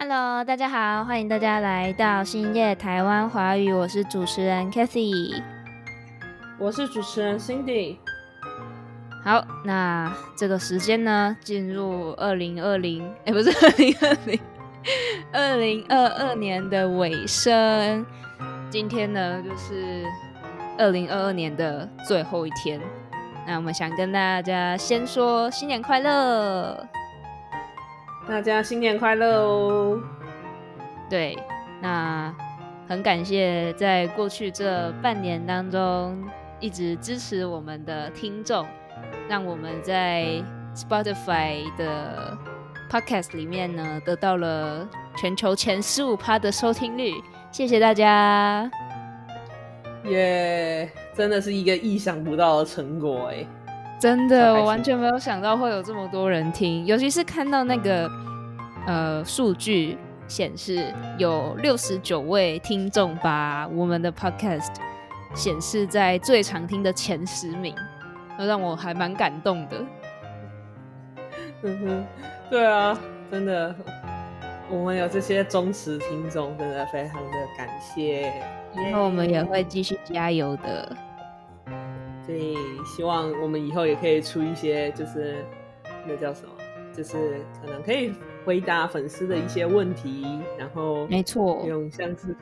Hello，大家好，欢迎大家来到新叶台湾华语，我是主持人 Kathy，我是主持人 Cindy。好，那这个时间呢，进入二零二零，哎，不是二零二零，二零二二年的尾声。今天呢，就是二零二二年的最后一天。那我们想跟大家先说新年快乐。大家新年快乐哦！对，那很感谢在过去这半年当中一直支持我们的听众，让我们在 Spotify 的 Podcast 里面呢得到了全球前十五趴的收听率，谢谢大家！耶，真的是一个意想不到的成果哎。真的，我完全没有想到会有这么多人听，尤其是看到那个呃数据显示有六十九位听众把我们的 podcast 显示在最常听的前十名，那让我还蛮感动的。嗯哼，对啊，真的，我们有这些忠实听众，真的非常的感谢。以后我们也会继续加油的。对，希望我们以后也可以出一些，就是那叫什么，就是可能可以回答粉丝的一些问题，然后没错，用像是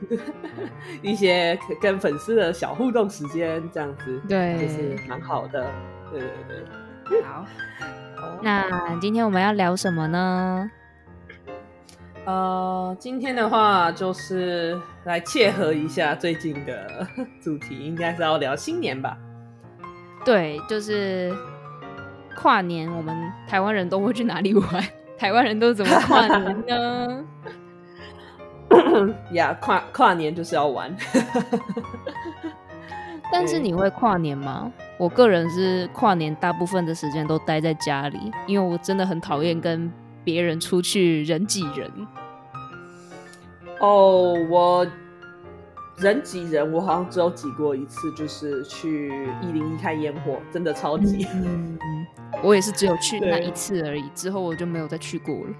一些跟粉丝的小互动时间这样子，对，就是蛮好的。对对对，好。那今天我们要聊什么呢？呃，今天的话就是来切合一下最近的 主题，应该是要聊新年吧。对，就是跨年，我们台湾人都会去哪里玩？台湾人都怎么跨年呢？呀，跨跨年就是要玩。但是你会跨年吗？我个人是跨年，大部分的时间都待在家里，因为我真的很讨厌跟别人出去人挤人。哦，我。人挤人，我好像只有挤过一次，就是去一零一看烟火，真的超级。嗯，我也是只有去那一次而已，之后我就没有再去过了。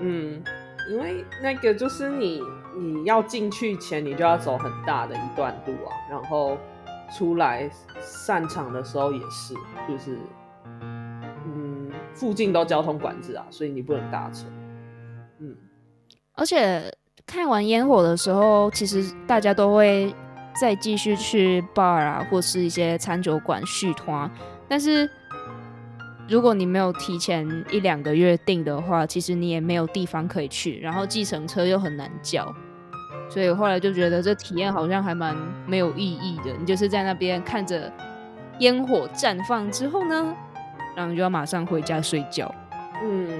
嗯，因为那个就是你你要进去前，你就要走很大的一段路啊，然后出来散场的时候也是，就是嗯，附近都交通管制啊，所以你不能搭车。嗯，而且。看完烟火的时候，其实大家都会再继续去 bar 啊，或是一些餐酒馆续团。但是如果你没有提前一两个月订的话，其实你也没有地方可以去，然后计程车又很难叫，所以后来就觉得这体验好像还蛮没有意义的。你就是在那边看着烟火绽放之后呢，然后就要马上回家睡觉。嗯。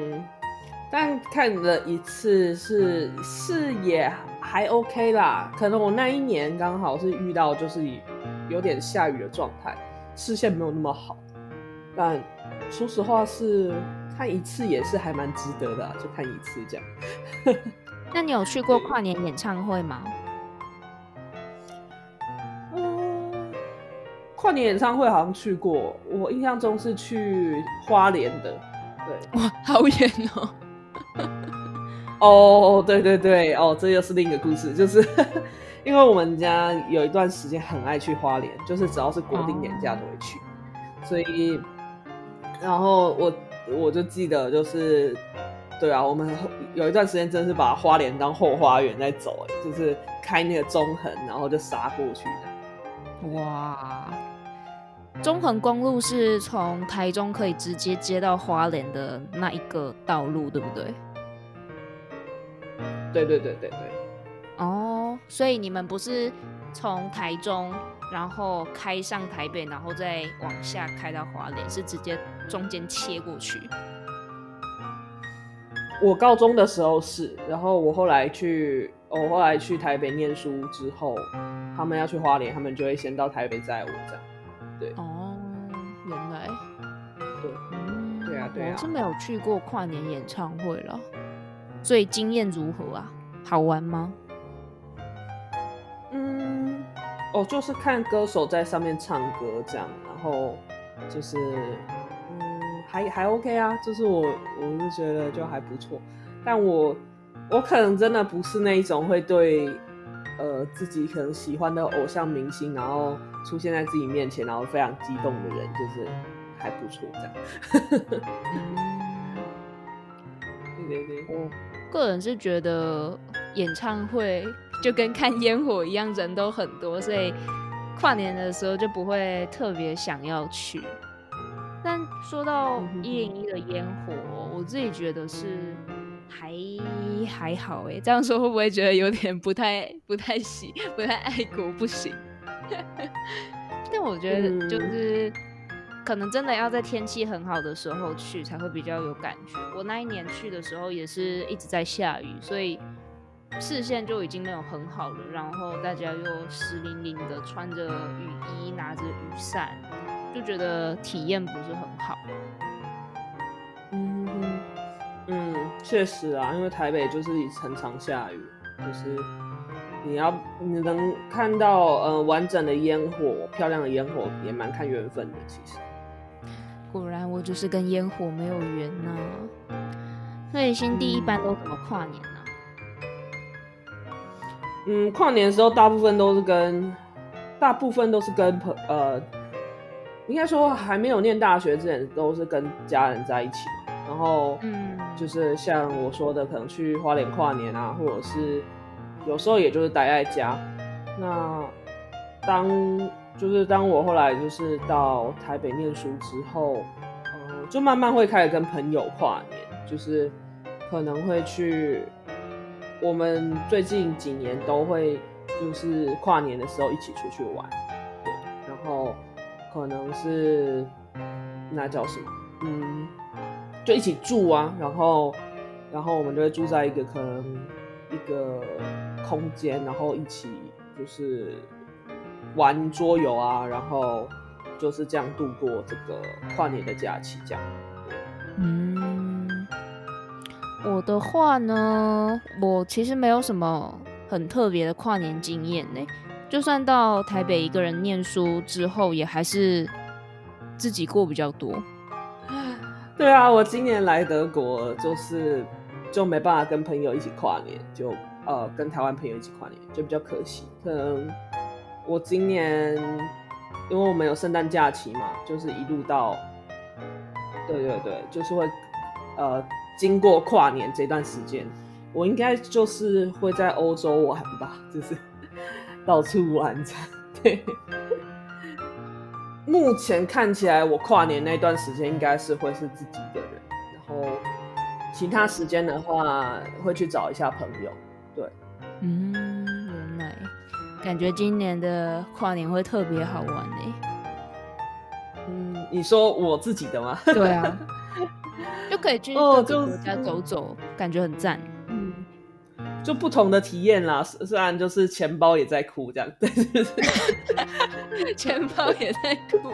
但看了一次是视野还 OK 啦，可能我那一年刚好是遇到就是有点下雨的状态，视线没有那么好。但说实话是看一次也是还蛮值得的，就看一次这样。那你有去过跨年演唱会吗？嗯，跨年演唱会好像去过，我印象中是去花莲的。对，哇，好远哦。哦，对对对，哦，这又是另一个故事，就是 因为我们家有一段时间很爱去花莲，就是只要是国定年假都会去，所以，然后我我就记得就是，对啊，我们有一段时间真是把花莲当后花园在走，哎，就是开那个中横，然后就杀过去哇，中横公路是从台中可以直接接到花莲的那一个道路，对不对？对对对对对，哦，所以你们不是从台中，然后开上台北，然后再往下开到华联，是直接中间切过去。我高中的时候是，然后我后来去，我后来去台北念书之后，他们要去花莲，他们就会先到台北载我这样。对，哦，原来，对，对啊，对啊，我是没有去过跨年演唱会了。所以经验如何啊？好玩吗？嗯，哦，就是看歌手在上面唱歌这样，然后就是嗯，还还 OK 啊，就是我我是觉得就还不错。但我我可能真的不是那一种会对呃自己可能喜欢的偶像明星，然后出现在自己面前，然后非常激动的人，就是还不错这样。对 对对，我个人是觉得演唱会就跟看烟火一样，人都很多，所以跨年的时候就不会特别想要去。但说到一零一的烟火，我自己觉得是还还好哎。这样说会不会觉得有点不太不太喜不太爱国不行？但我觉得就是可能真的要在天气很好的时候去才会比较有感觉。我那一年去的时候也是一直在下雨，所以视线就已经没有很好了。然后大家又湿淋淋的，穿着雨衣，拿着雨伞。就觉得体验不是很好。嗯嗯，确实啊，因为台北就是很常下雨，就是你要你能看到呃完整的烟火、漂亮的烟火，也蛮看缘分的。其实，果然我就是跟烟火没有缘呐。所以新地一般都怎么跨年呢？嗯，跨年的时候大部分都是跟大部分都是跟朋呃。应该说还没有念大学之前都是跟家人在一起嘛，然后嗯，就是像我说的，可能去花莲跨年啊，或者是有时候也就是待在家。那当就是当我后来就是到台北念书之后，呃，就慢慢会开始跟朋友跨年，就是可能会去我们最近几年都会就是跨年的时候一起出去玩，对，然后。可能是那叫什么？嗯，就一起住啊，然后，然后我们就会住在一个可能一个空间，然后一起就是玩桌游啊，然后就是这样度过这个跨年的假期，这样。嗯，我的话呢，我其实没有什么很特别的跨年经验呢。就算到台北一个人念书之后，也还是自己过比较多。对啊，我今年来德国，就是就没办法跟朋友一起跨年，就呃跟台湾朋友一起跨年，就比较可惜。可能我今年因为我们有圣诞假期嘛，就是一路到，对对对，就是会呃经过跨年这段时间，我应该就是会在欧洲玩吧，就是。到处玩，对。目前看起来，我跨年那段时间应该是会是自己一个人，然后其他时间的话会去找一下朋友。对，嗯，感觉今年的跨年会特别好玩呢。嗯，你说我自己的吗？对啊，就可以去各个国家走走，感觉很赞。就不同的体验啦，虽然就是钱包也在哭这样，对对对，钱包也在哭，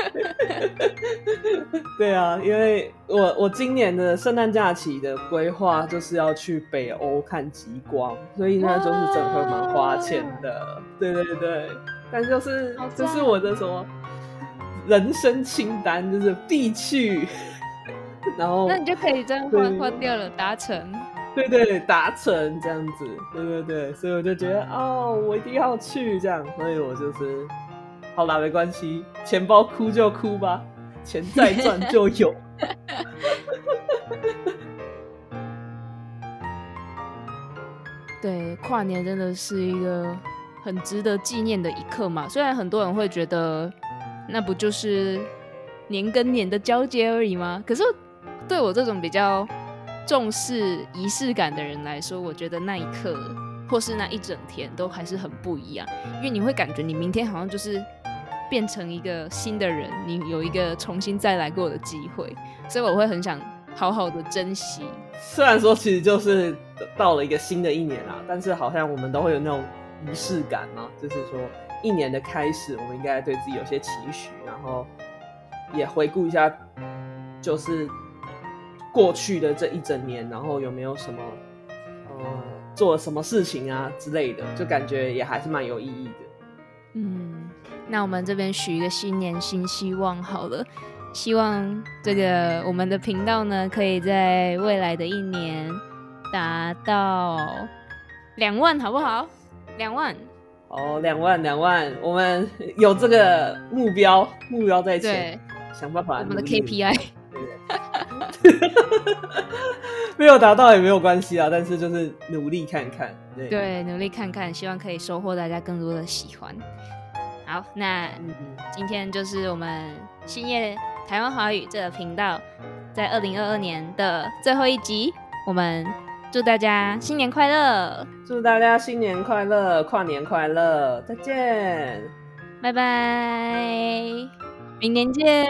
对啊，因为我我今年的圣诞假期的规划就是要去北欧看极光，所以呢就是整个蛮花钱的，对对对，但就是这是我的什么人生清单，就是必去，然后那你就可以这样换换掉了，达成。对对，达成这样子，对对对，所以我就觉得哦，我一定要去这样，所以我就是，好啦，没关系，钱包哭就哭吧，钱再赚就有。对，跨年真的是一个很值得纪念的一刻嘛。虽然很多人会觉得，那不就是年跟年的交接而已吗？可是对我这种比较。重视仪式感的人来说，我觉得那一刻或是那一整天都还是很不一样，因为你会感觉你明天好像就是变成一个新的人，你有一个重新再来过的机会，所以我会很想好好的珍惜。虽然说其实就是到了一个新的一年啦，但是好像我们都会有那种仪式感嘛，就是说一年的开始，我们应该对自己有些期许，然后也回顾一下，就是。过去的这一整年，然后有没有什么呃做了什么事情啊之类的，就感觉也还是蛮有意义的。嗯，那我们这边许一个新年新希望好了，希望这个我们的频道呢，可以在未来的一年达到两万，好不好？两万。哦，两万，两万，我们有这个目标，目标在前，想办法。我们的 KPI 没有达到也没有关系啊，但是就是努力看看，对，对，努力看看，希望可以收获大家更多的喜欢。好，那今天就是我们新夜台湾华语这个频道在二零二二年的最后一集，我们。祝大家新年快乐！祝大家新年快乐，跨年快乐！再见，拜拜，明年见。